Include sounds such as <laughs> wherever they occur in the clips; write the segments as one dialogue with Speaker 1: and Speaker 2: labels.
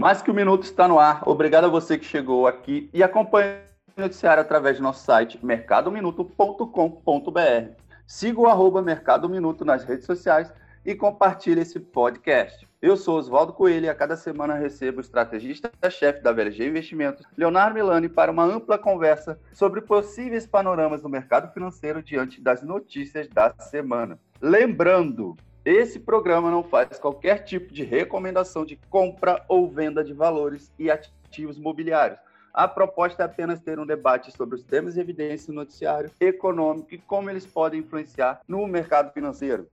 Speaker 1: Mais que um minuto está no ar. Obrigado a você que chegou aqui e acompanha o noticiário através do nosso site mercadominuto.com.br. Siga o arroba Mercado Minuto nas redes sociais e compartilhe esse podcast. Eu sou Oswaldo Coelho e a cada semana recebo o estrategista-chefe da VLG Investimentos, Leonardo Milani, para uma ampla conversa sobre possíveis panoramas do mercado financeiro diante das notícias da semana. Lembrando, esse programa não faz qualquer tipo de recomendação de compra ou venda de valores e ativos mobiliários. A proposta é apenas ter um debate sobre os temas de evidência no noticiário econômico e como eles podem influenciar no mercado financeiro.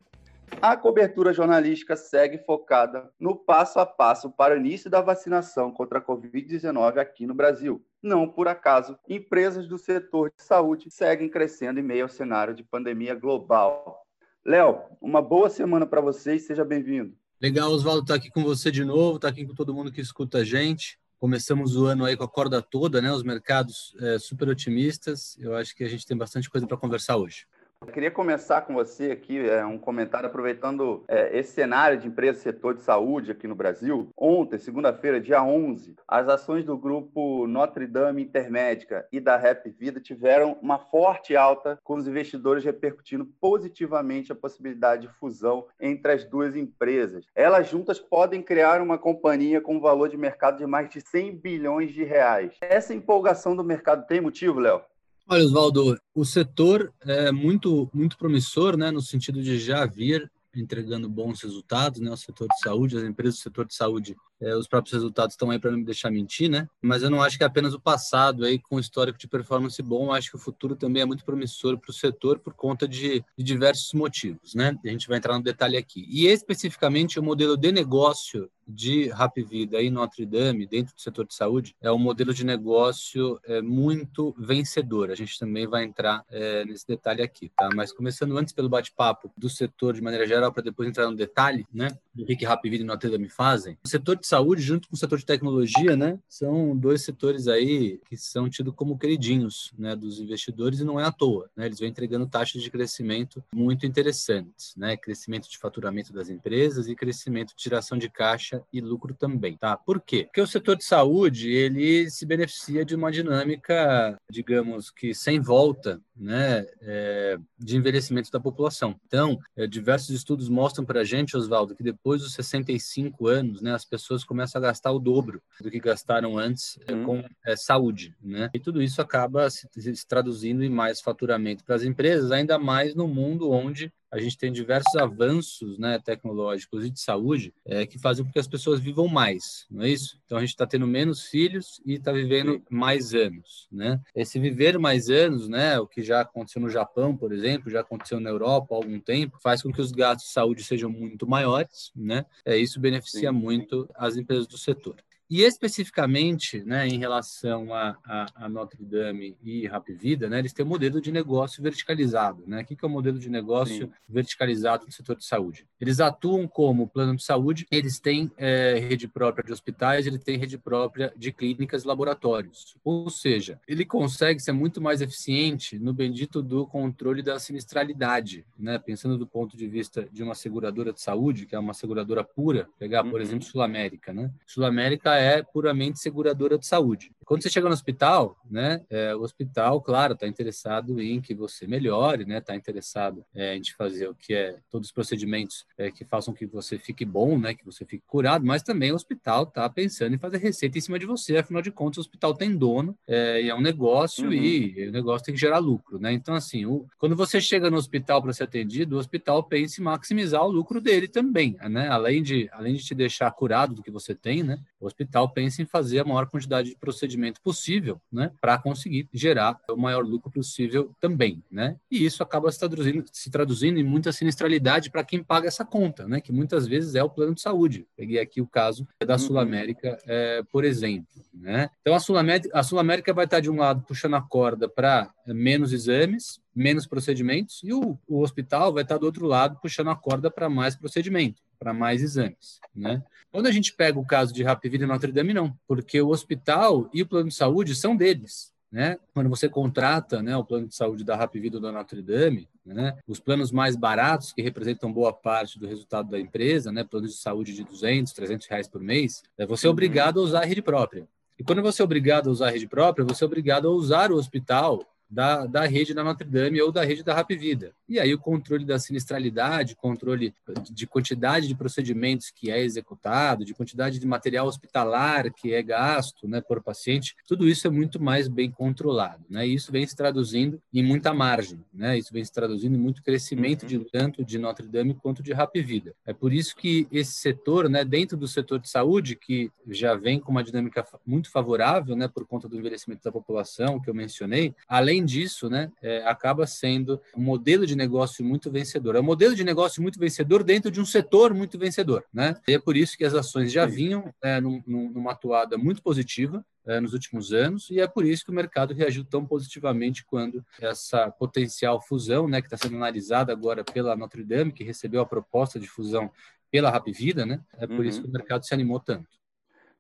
Speaker 1: A cobertura jornalística segue focada no passo a passo para o início da vacinação contra a Covid-19 aqui no Brasil. Não por acaso, empresas do setor de saúde seguem crescendo em meio ao cenário de pandemia global. Léo, uma boa semana para vocês, seja bem-vindo.
Speaker 2: Legal, Oswaldo, estar tá aqui com você de novo, estar tá aqui com todo mundo que escuta a gente. Começamos o ano aí com a corda toda, né? Os mercados é, super otimistas. Eu acho que a gente tem bastante coisa para conversar hoje.
Speaker 1: Eu queria começar com você aqui, é, um comentário aproveitando é, esse cenário de empresa setor de saúde aqui no Brasil. Ontem, segunda-feira, dia 11, as ações do grupo Notre Dame Intermédica e da Rap Vida tiveram uma forte alta, com os investidores repercutindo positivamente a possibilidade de fusão entre as duas empresas. Elas juntas podem criar uma companhia com um valor de mercado de mais de 100 bilhões de reais. Essa empolgação do mercado tem motivo, Léo?
Speaker 2: Olha, Oswaldo, o setor é muito, muito promissor, né, no sentido de já vir entregando bons resultados, né, o setor de saúde, as empresas do setor de saúde é, os próprios resultados estão aí para não me deixar mentir, né? Mas eu não acho que é apenas o passado aí com histórico de performance bom, eu acho que o futuro também é muito promissor para o setor por conta de, de, diversos motivos, né? A gente vai entrar no detalhe aqui. E especificamente o modelo de negócio de Rap Vida e Notre Dame, dentro do setor de saúde, é um modelo de negócio é, muito vencedor. A gente também vai entrar é, nesse detalhe aqui, tá? Mas começando antes pelo bate-papo do setor de maneira geral, para depois entrar no detalhe, né? Do que, que e Notre Dame fazem. O setor de saúde, junto com o setor de tecnologia, né, são dois setores aí que são tidos como queridinhos né, dos investidores e não é à toa. Né, eles vêm entregando taxas de crescimento muito interessantes, né, crescimento de faturamento das empresas e crescimento de geração de caixa e lucro também. Tá? Por quê? Porque o setor de saúde ele se beneficia de uma dinâmica, digamos que sem volta, né, é, de envelhecimento da população. Então, é, diversos estudos mostram para a gente, Oswaldo, que depois dos 65 anos, né, as pessoas pessoas começam a gastar o dobro do que gastaram antes uhum. com é, saúde, né? E tudo isso acaba se, se traduzindo em mais faturamento para as empresas, ainda mais no mundo onde a gente tem diversos avanços né, tecnológicos e de saúde é, que fazem com que as pessoas vivam mais, não é isso? Então a gente está tendo menos filhos e está vivendo mais anos, né? Esse viver mais anos, né, o que já aconteceu no Japão, por exemplo, já aconteceu na Europa há algum tempo, faz com que os gastos de saúde sejam muito maiores, né? É isso beneficia Sim. muito as empresas do setor. E especificamente, né, em relação a, a, a Notre Dame e Rap Vida, né, eles têm um modelo de negócio verticalizado. Né? O que é o um modelo de negócio Sim. verticalizado no setor de saúde? Eles atuam como plano de saúde, eles têm é, rede própria de hospitais, ele tem rede própria de clínicas e laboratórios. Ou seja, ele consegue ser muito mais eficiente no bendito do controle da sinistralidade, né? pensando do ponto de vista de uma seguradora de saúde, que é uma seguradora pura, pegar, por uhum. exemplo, Sul América. Né? Sul América é puramente seguradora de saúde. Quando você chega no hospital, né, é, o hospital, claro, está interessado em que você melhore, né, está interessado é, em te fazer o que é todos os procedimentos é, que façam que você fique bom, né, que você fique curado, mas também o hospital está pensando em fazer receita em cima de você. Afinal de contas, o hospital tem dono é, e é um negócio uhum. e o negócio tem que gerar lucro, né? Então, assim, o, quando você chega no hospital para ser atendido, o hospital pensa em maximizar o lucro dele também, né? Além de, além de te deixar curado do que você tem, né? O hospital pensa em fazer a maior quantidade de procedimento possível, né, para conseguir gerar o maior lucro possível também, né? E isso acaba se traduzindo, se traduzindo em muita sinistralidade para quem paga essa conta, né? Que muitas vezes é o plano de saúde. Peguei aqui o caso da uhum. Sul América, é, por exemplo, né? Então a Sul América, a Sul América vai estar de um lado puxando a corda para menos exames, menos procedimentos, e o, o hospital vai estar do outro lado puxando a corda para mais procedimento, para mais exames, né? Quando a gente pega o caso de Rapvida e Notre Dame, não, porque o hospital e o plano de saúde são deles. né? Quando você contrata, né, o plano de saúde da Rap Vida ou da Notre Dame, né, os planos mais baratos que representam boa parte do resultado da empresa, né, planos de saúde de 200, 300 reais por mês, é você é obrigado a usar a rede própria. E quando você é obrigado a usar a rede própria, você é obrigado a usar o hospital da, da rede da Notre Dame ou da rede da Rap Vida. E aí o controle da sinistralidade, controle de quantidade de procedimentos que é executado, de quantidade de material hospitalar que é gasto né, por paciente, tudo isso é muito mais bem controlado. Né? E isso vem se traduzindo em muita margem, né? isso vem se traduzindo em muito crescimento uhum. de tanto de Notre Dame quanto de Rap Vida. É por isso que esse setor, né, dentro do setor de saúde, que já vem com uma dinâmica muito favorável né, por conta do envelhecimento da população que eu mencionei, além disso, né, é, acaba sendo um modelo de negócio muito vencedor. É um modelo de negócio muito vencedor dentro de um setor muito vencedor, né? E é por isso que as ações já vinham é, num, numa atuada muito positiva é, nos últimos anos e é por isso que o mercado reagiu tão positivamente quando essa potencial fusão, né, que está sendo analisada agora pela Notre Dame, que recebeu a proposta de fusão pela Rapvida, né? É por uhum. isso que o mercado se animou tanto.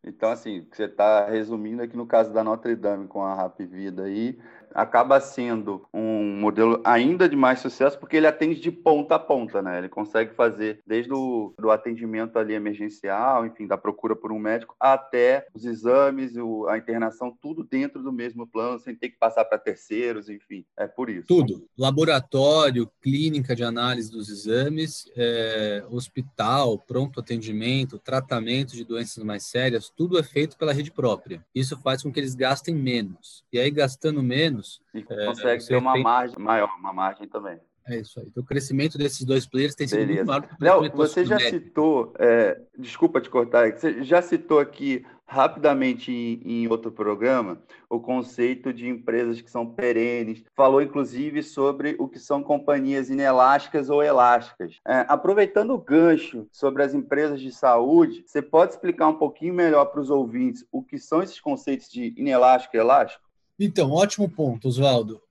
Speaker 1: Então, assim, você está resumindo aqui no caso da Notre Dame com a Rap Vida aí, acaba sendo um modelo ainda de mais sucesso porque ele atende de ponta a ponta, né? Ele consegue fazer desde o do atendimento ali emergencial, enfim, da procura por um médico, até os exames, a internação, tudo dentro do mesmo plano, sem ter que passar para terceiros, enfim, é por isso.
Speaker 2: Tudo. Laboratório, clínica de análise dos exames, é, hospital, pronto atendimento, tratamento de doenças mais sérias, tudo é feito pela rede própria. Isso faz com que eles gastem menos. E aí, gastando menos.
Speaker 1: E é, consegue ter uma. Margem maior, uma margem também.
Speaker 2: É isso aí. Então, o crescimento desses dois players tem sido
Speaker 1: Beleza.
Speaker 2: muito maior.
Speaker 1: Léo, você já citou, é, desculpa te cortar, você já citou aqui rapidamente em, em, outro programa o conceito de empresas que são perenes. Falou, inclusive, sobre o que são companhias inelásticas ou elásticas. É, aproveitando o gancho sobre as empresas de saúde, você pode explicar um pouquinho melhor para os ouvintes o que são esses conceitos de inelástico e elástico?
Speaker 2: Então, ótimo ponto, Oswaldo.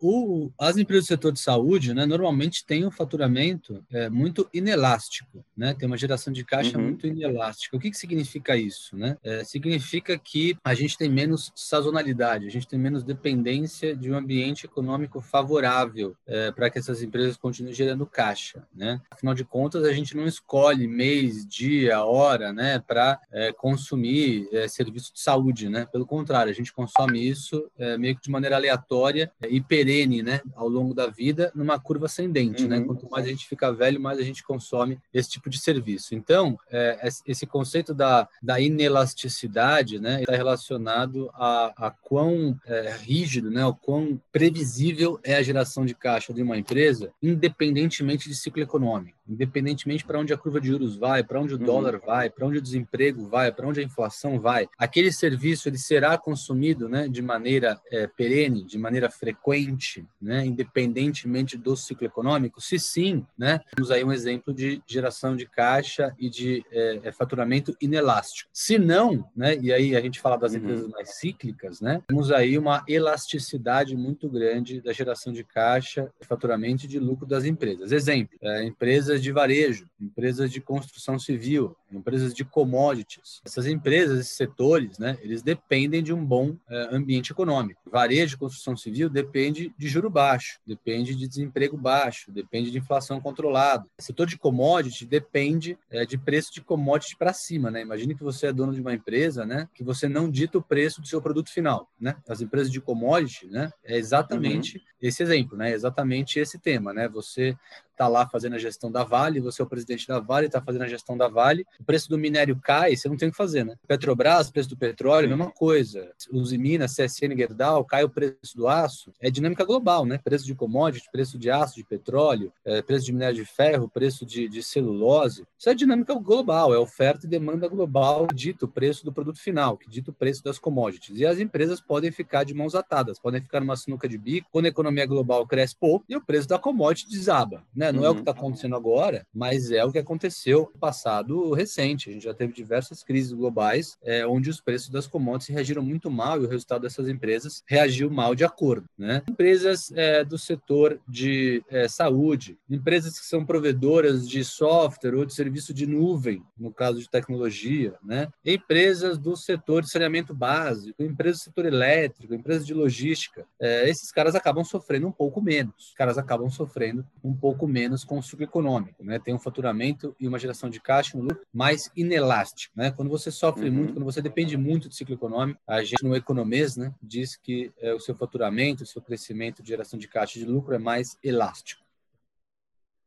Speaker 2: as empresas do setor de saúde, né, normalmente têm um faturamento é, muito inelástico, né? Tem uma geração de caixa uhum. muito inelástica. O que, que significa isso, né? É, significa que a gente tem menos sazonalidade, a gente tem menos dependência de um ambiente econômico favorável é, para que essas empresas continuem gerando caixa, né? Afinal de contas, a gente não escolhe mês, dia, hora, né, para é, consumir é, serviço de saúde, né? Pelo contrário, a gente consome isso é, de maneira aleatória e perene, né, ao longo da vida, numa curva ascendente, né? uhum. né? Quanto mais a gente fica velho, mais a gente consome esse tipo de serviço. Então, é, esse conceito da, da inelasticidade, né, está relacionado a, a quão é, rígido, né, o quão previsível é a geração de caixa de uma empresa, independentemente de ciclo econômico, independentemente para onde a curva de juros vai, para onde o uhum. dólar vai, para onde o desemprego vai, para onde a inflação vai. Aquele serviço ele será consumido, né, de maneira é, perene, de maneira frequente, né, independentemente do ciclo econômico? Se sim, né, temos aí um exemplo de geração de caixa e de é, é, faturamento inelástico. Se não, né, e aí a gente fala das uhum. empresas mais cíclicas, né, temos aí uma elasticidade muito grande da geração de caixa, faturamento e de lucro das empresas. Exemplo, é, empresas de varejo, empresas de construção civil, empresas de commodities. Essas empresas, esses setores, né, eles dependem de um bom é, ambiente econômico. Varejo de construção civil depende de juro baixo, depende de desemprego baixo, depende de inflação controlada. O setor de commodity depende é, de preço de commodity para cima, né? Imagine que você é dono de uma empresa, né, que você não dita o preço do seu produto final, né? As empresas de commodity, né, é exatamente uhum. esse exemplo, né? É exatamente esse tema, né? Você está lá fazendo a gestão da Vale, você é o presidente da Vale, está fazendo a gestão da Vale, o preço do minério cai, você não tem o que fazer, né? Petrobras, preço do petróleo, mesma coisa. Uzi Minas, CSN, Gerdau, cai o preço do aço. É dinâmica global, né? Preço de commodity, preço de aço, de petróleo, é, preço de minério de ferro, preço de, de celulose. Isso é dinâmica global, é oferta e demanda global, dito o preço do produto final, que dito o preço das commodities. E as empresas podem ficar de mãos atadas, podem ficar numa sinuca de bico, quando a economia global cresce pouco e o preço da commodity desaba, né? Né? Não uhum. é o que está uhum. acontecendo agora agora, mas é o que aconteceu no passado recente. A gente já teve diversas crises globais é, onde os preços das commodities reagiram muito mal e o resultado dessas empresas reagiu mal de acordo. Né? Empresas é, do setor de é, saúde, empresas que são provedoras de software ou de serviço de nuvem, no caso de tecnologia, né? empresas do setor de saneamento básico, empresas do setor elétrico, empresas de logística, é, esses caras acabam sofrendo um pouco menos. Os caras acabam sofrendo um pouco menos com o ciclo econômico. Né? Tem um faturamento e uma geração de caixa um lucro mais inelástico. Né? Quando você sofre uhum. muito, quando você depende muito do ciclo econômico, a gente no Economês né, diz que é, o seu faturamento, o seu crescimento de geração de caixa de lucro é mais elástico.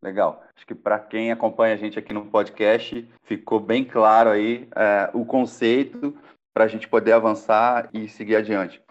Speaker 1: Legal. Acho que para quem acompanha a gente aqui no podcast, ficou bem claro aí é, o conceito para a gente poder avançar e seguir adiante.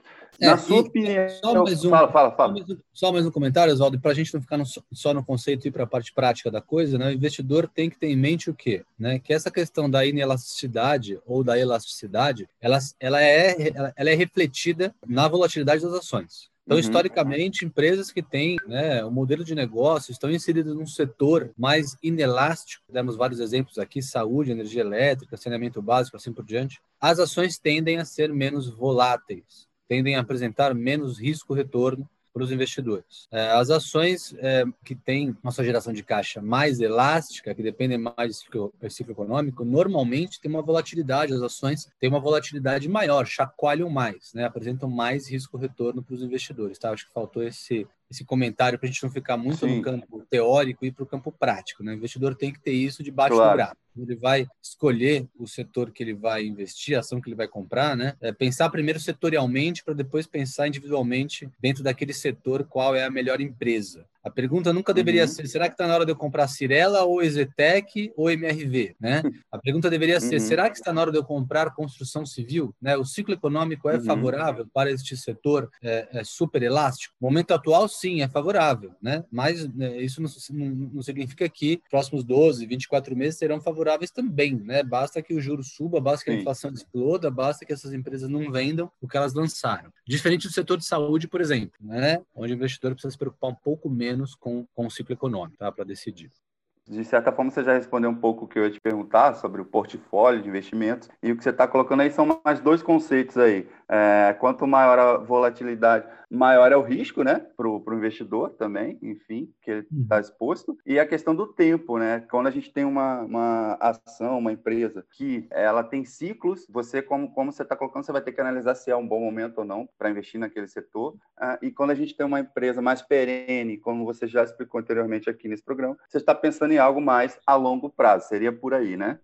Speaker 2: É, Na sua opinião. Só mais um, fala, fala, fala. Só mais um, só mais um comentário, Oswaldo, para a gente não ficar no, só no conceito e ir para a parte prática da coisa, né? o investidor tem que ter em mente o quê? Né? Que essa questão da inelasticidade ou da elasticidade, ela, ela, é, ela, ela é refletida na volatilidade das ações. Então, uhum. historicamente, empresas que têm né, um modelo de negócio estão inseridas num setor mais inelástico, demos vários exemplos aqui, saúde, energia elétrica, saneamento básico, assim por diante, as ações tendem a ser menos voláteis tendem a apresentar menos risco-retorno para os investidores. É, as ações é, que têm uma sua geração de caixa mais elástica, que dependem mais do ciclo, do ciclo econômico, normalmente tem uma volatilidade, as ações têm uma volatilidade maior, chacoalham mais, né? apresentam mais risco-retorno para os investidores. Tá? Acho que faltou esse, esse comentário para a gente não ficar muito Sim. no campo teórico e para o campo prático. Né? O investidor tem que ter isso debaixo claro. do braço. Ele vai escolher o setor que ele vai investir, a ação que ele vai comprar, né? É pensar primeiro setorialmente para depois pensar individualmente dentro daquele setor qual é a melhor empresa. A pergunta nunca deveria uhum. ser: será que está na hora de eu comprar Cirela ou Exetec ou MRV? Né? <laughs> A pergunta deveria ser: uhum. será que está na hora de eu comprar construção civil? Né? O ciclo econômico é uhum. favorável para este setor é, é super elástico? No momento atual, sim, é favorável, né? mas né, isso não, não, não, significa que próximos 12, 24 meses serão favoráveis também. Né? Basta que o juro suba, basta que a inflação exploda, basta que essas empresas não vendam o que elas lançaram. Diferente do setor de saúde, por exemplo, né? onde o investidor precisa se preocupar um pouco menos menos com, com o ciclo econômico, tá? Para decidir.
Speaker 1: De certa forma, você já respondeu um pouco o que eu ia te perguntar sobre o portfólio de investimentos. E o que você está colocando aí são mais dois conceitos aí. É, quanto maior a volatilidade, maior é o risco, né, para o investidor também, enfim, que ele está uhum. exposto. E a questão do tempo, né? Quando a gente tem uma, uma ação, uma empresa que ela tem ciclos, você, como, como você está colocando, você vai ter que analisar se é um bom momento ou não para investir naquele setor. Ah, e quando a gente tem uma empresa mais perene, como você já explicou anteriormente aqui nesse programa, você está pensando em algo mais a longo prazo. Seria por aí, né?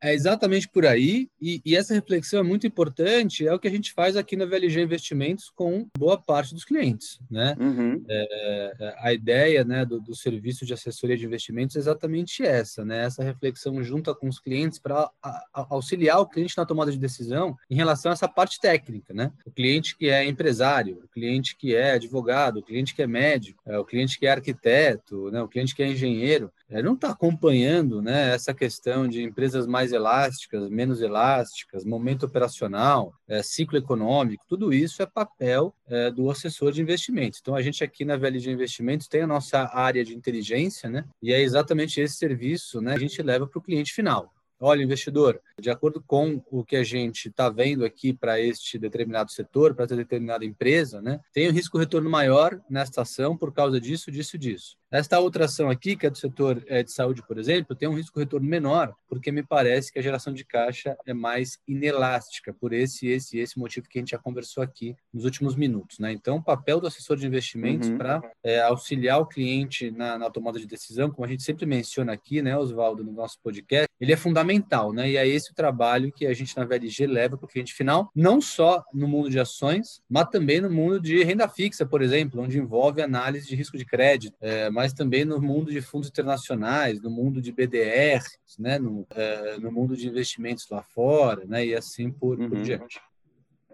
Speaker 2: É exatamente por aí, e, e, essa reflexão é muito importante, é o que a gente faz aqui na VLG Investimentos com boa parte dos clientes. Né? Uhum. É, é, a ideia né, do, do, serviço de assessoria de investimentos é exatamente essa, né? essa reflexão junto com os clientes para auxiliar o cliente na tomada de decisão em relação a essa parte técnica. Né? O cliente que é empresário, o cliente que é advogado, o cliente que é médico, é, o cliente que é arquiteto, né? o cliente que é engenheiro, não está acompanhando né, essa questão de empresas mais elásticas, menos elásticas, momento operacional, é, ciclo econômico, tudo isso é papel é, do assessor de investimentos. Então, a gente aqui na VLG Investimentos tem a nossa área de inteligência, né, e é exatamente esse serviço né, que a gente leva para o cliente final. Olha, investidor, de acordo com o que a gente está vendo aqui para este determinado setor, para essa determinada empresa, né, tem um risco retorno maior nesta ação por causa disso, disso, disso. Esta outra ação aqui, que é do setor é, de saúde, por exemplo, tem um risco retorno menor, porque me parece que a geração de caixa é mais inelástica, por esse, esse e esse motivo que a gente já conversou aqui nos últimos minutos. Né? Então, o papel do assessor de investimentos uhum. para é, auxiliar o cliente na, na, tomada de decisão, como a gente sempre menciona aqui, né, Oswaldo, no nosso podcast, ele é fundamental, né? E é esse o trabalho que a gente na VLG leva para o cliente final, não só no mundo de ações, mas também no mundo de renda fixa, por exemplo, onde envolve análise de risco de crédito, é, mas também no mundo de fundos internacionais, no mundo de BDRs, né, no, é, no mundo de investimentos lá fora, né, e assim por, uhum. por diante.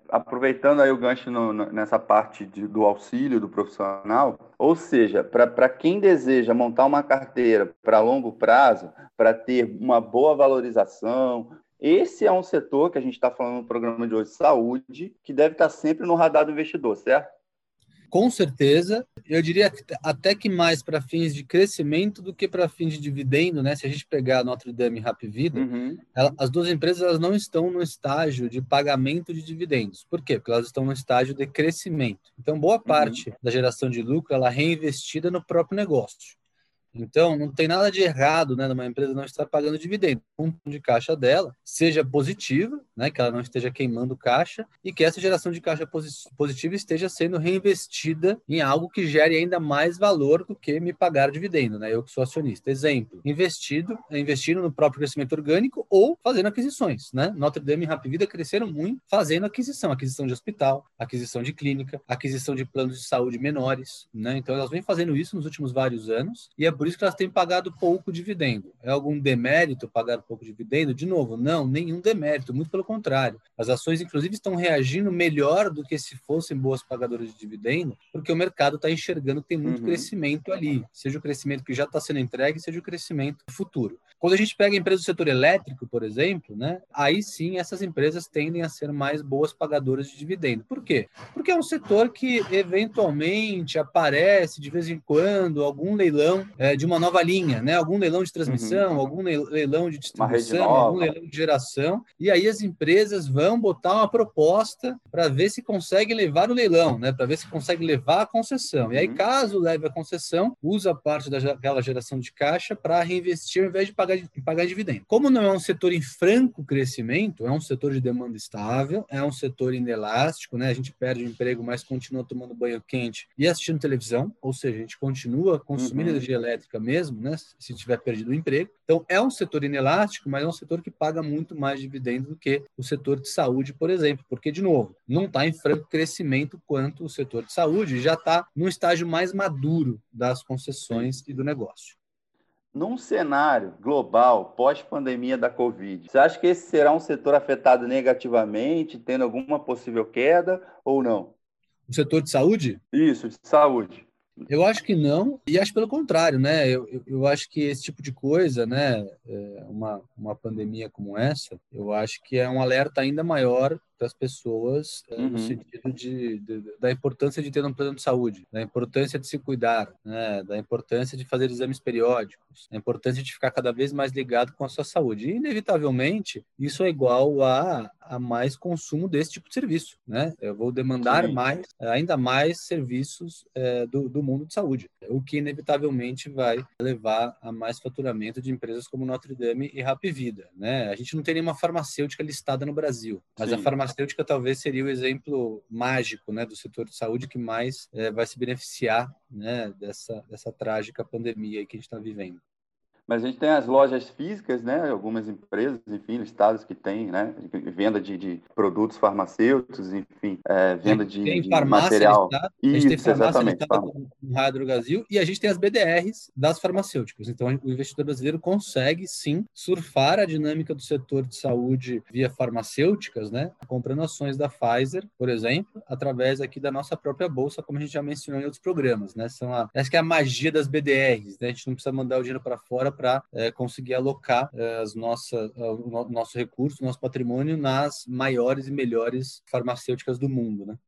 Speaker 1: Aproveitando aí o gancho no, no, nessa parte de, do auxílio do profissional, ou seja, para quem deseja montar uma carteira para longo prazo, para ter uma boa valorização, esse é um setor que a gente está falando no programa de hoje, saúde, que deve estar sempre no radar do investidor, certo?
Speaker 2: Com certeza. Eu diria até que mais para fins de crescimento do que para fins de dividendo, né? Se a gente pegar Notre Dame e Rap Vida, uhum. ela, as duas empresas elas não estão no estágio de pagamento de dividendos. Por quê? Porque elas estão no estágio de crescimento. Então, boa uhum. parte uhum. da geração de lucro ela é reinvestida no próprio negócio. Então, não tem nada de errado, né, numa empresa não estar pagando dividendo. Um de caixa dela seja positiva, né, que ela não esteja queimando caixa e que essa geração de caixa positiva esteja sendo reinvestida em algo que gere ainda mais valor do que me pagar dividendo, né? Eu que sou acionista. Exemplo, investido, investindo no próprio crescimento orgânico ou fazendo aquisições, né? Notre Dame e Rapvida cresceram muito fazendo aquisição, aquisição de hospital, aquisição de clínica, aquisição de planos de saúde menores, né? Então elas vêm fazendo isso nos últimos vários anos e é por isso que elas têm pagado pouco dividendo. É algum demérito pagar pouco dividendo? De novo, não, nenhum demérito, muito pelo contrário. As ações, inclusive, estão reagindo melhor do que se fossem boas pagadoras de dividendo, porque o mercado está enxergando que tem muito uhum. crescimento ali, seja o crescimento que já está sendo entregue, seja o crescimento futuro. Quando a gente pega empresas do setor elétrico, por exemplo, né, aí sim essas empresas tendem a ser mais boas pagadoras de dividendo. Por quê? Porque é um setor que eventualmente aparece de vez em quando algum leilão é, de uma nova linha, né? Algum leilão de transmissão, uhum. algum leilão de distribuição, algum leilão de geração. E aí as empresas vão botar uma proposta para ver se consegue levar o leilão, né? Para ver se consegue levar a concessão. E aí, uhum. caso leve a concessão, usa parte daquela geração de caixa para reinvestir ao invés de pagar, de pagar dividendo. Como não é um setor em franco crescimento, é um setor de demanda estável, é um setor inelástico, né? A gente perde o emprego, mas continua tomando banho quente e assistindo televisão, ou seja, a gente continua consumindo uhum. energia elétrica elétrica mesmo, né, se tiver perdido o emprego. Então, é um setor inelástico, mas é um setor que paga muito mais dividendo do que o setor de saúde, por exemplo, porque, de novo, não está em franco crescimento quanto o setor de saúde, já está num estágio mais maduro das concessões e do negócio.
Speaker 1: Num cenário global, pós-pandemia da Covid, você acha que esse será um setor afetado negativamente, tendo alguma possível queda ou não?
Speaker 2: O setor de saúde?
Speaker 1: Isso, de saúde.
Speaker 2: Eu acho que não, e acho pelo contrário, né? Eu, eu, eu acho que esse tipo de coisa, né? É uma, uma pandemia como essa, eu acho que é um alerta ainda maior para as pessoas eh, uhum. no sentido de, de, da importância de ter um plano de saúde, da importância de se cuidar, né, da importância de fazer exames periódicos, da importância de ficar cada vez mais ligado com a sua saúde. E, inevitavelmente, isso é igual a, a mais consumo desse tipo de serviço, né? Eu vou demandar Sim. mais, ainda mais serviços é, do, do mundo de saúde, o que inevitavelmente vai levar a mais faturamento de empresas como Notre Dame e Rap Vida, né? A gente não tem nenhuma farmacêutica listada no Brasil, mas Sim. a farmacêutica farmacêutica talvez seria o exemplo mágico né, do setor de saúde que mais é, vai se beneficiar né, dessa, dessa trágica pandemia que a gente está vivendo.
Speaker 1: Mas a gente tem as lojas físicas, né? Algumas empresas, enfim, estados que têm, né? Venda de, de produtos farmacêuticos, enfim, é, venda de, tem de material.
Speaker 2: Estado, Isso, a gente tem farmácia exatamente. Com Raio do Brasil e a gente tem as BDRs das farmacêuticas. Então, o investidor brasileiro consegue, sim, surfar a dinâmica do setor de saúde via farmacêuticas, né? Comprando ações da Pfizer, por exemplo, através aqui da nossa própria bolsa, como a gente já mencionou em outros programas, né? São a, essa que é a magia das BDRs, né? A gente não precisa mandar o dinheiro para fora para é, conseguir alocar é, as nossas, o nosso recurso, nosso patrimônio nas maiores e melhores farmacêuticas do mundo, né?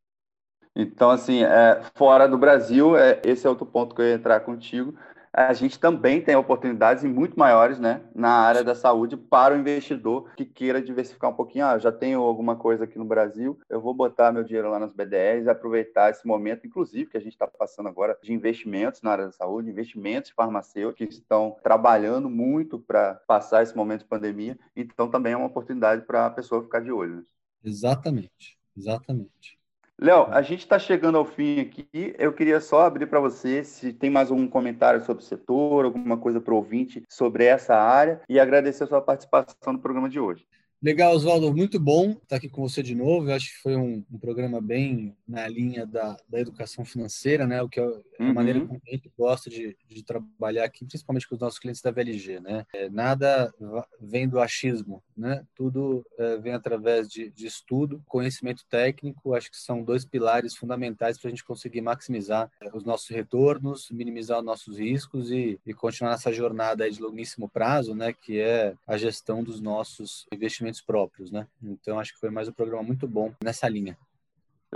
Speaker 1: Então, assim, é, fora do Brasil, é, esse é outro ponto que eu ia entrar contigo a gente também tem oportunidades muito maiores né, na área da saúde para o investidor que queira diversificar um pouquinho. Ah, já tenho alguma coisa aqui no Brasil, eu vou botar meu dinheiro lá nas BDRs aproveitar esse momento, inclusive, que a gente está passando agora de investimentos na área da saúde, investimentos farmacêuticos que estão trabalhando muito para passar esse momento de pandemia. Então, também é uma oportunidade para a pessoa ficar de olho. Né?
Speaker 2: Exatamente, exatamente.
Speaker 1: Léo, a gente está chegando ao fim aqui. Eu queria só abrir para você se tem mais algum comentário sobre o setor, alguma coisa para o ouvinte sobre essa área e agradecer a sua participação no programa de hoje.
Speaker 2: Legal, Oswaldo, muito bom estar aqui com você de novo. Eu acho que foi um, um programa bem na linha da, da, educação financeira, né? O que é a uhum. maneira como a gente gosta de, de, trabalhar aqui, principalmente com os nossos clientes da VLG, né? É, nada vem do achismo, né? Tudo é, vem através de, de, estudo, conhecimento técnico. Acho que são dois pilares fundamentais para a gente conseguir maximizar é, os nossos retornos, minimizar os nossos riscos e, e continuar nessa jornada de longuíssimo prazo, né? Que é a gestão dos nossos investimentos próprios, né? Então acho que foi mais um programa muito bom nessa linha.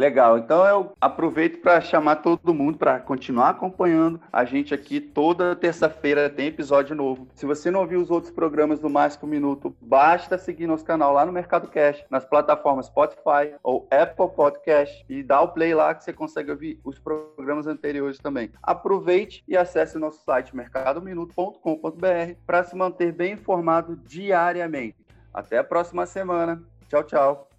Speaker 1: Legal, então eu aproveito para chamar todo mundo para continuar acompanhando a gente aqui. Toda terça-feira tem episódio novo. Se você não ouviu os outros programas do Mais Minuto, basta seguir nosso canal lá no Mercado Cash, nas plataformas Spotify ou Apple Podcast e dá o play lá que você consegue ouvir os programas anteriores também. Aproveite e acesse o nosso site mercadominuto.com.br para se manter bem informado diariamente. Até a próxima semana. Tchau, tchau.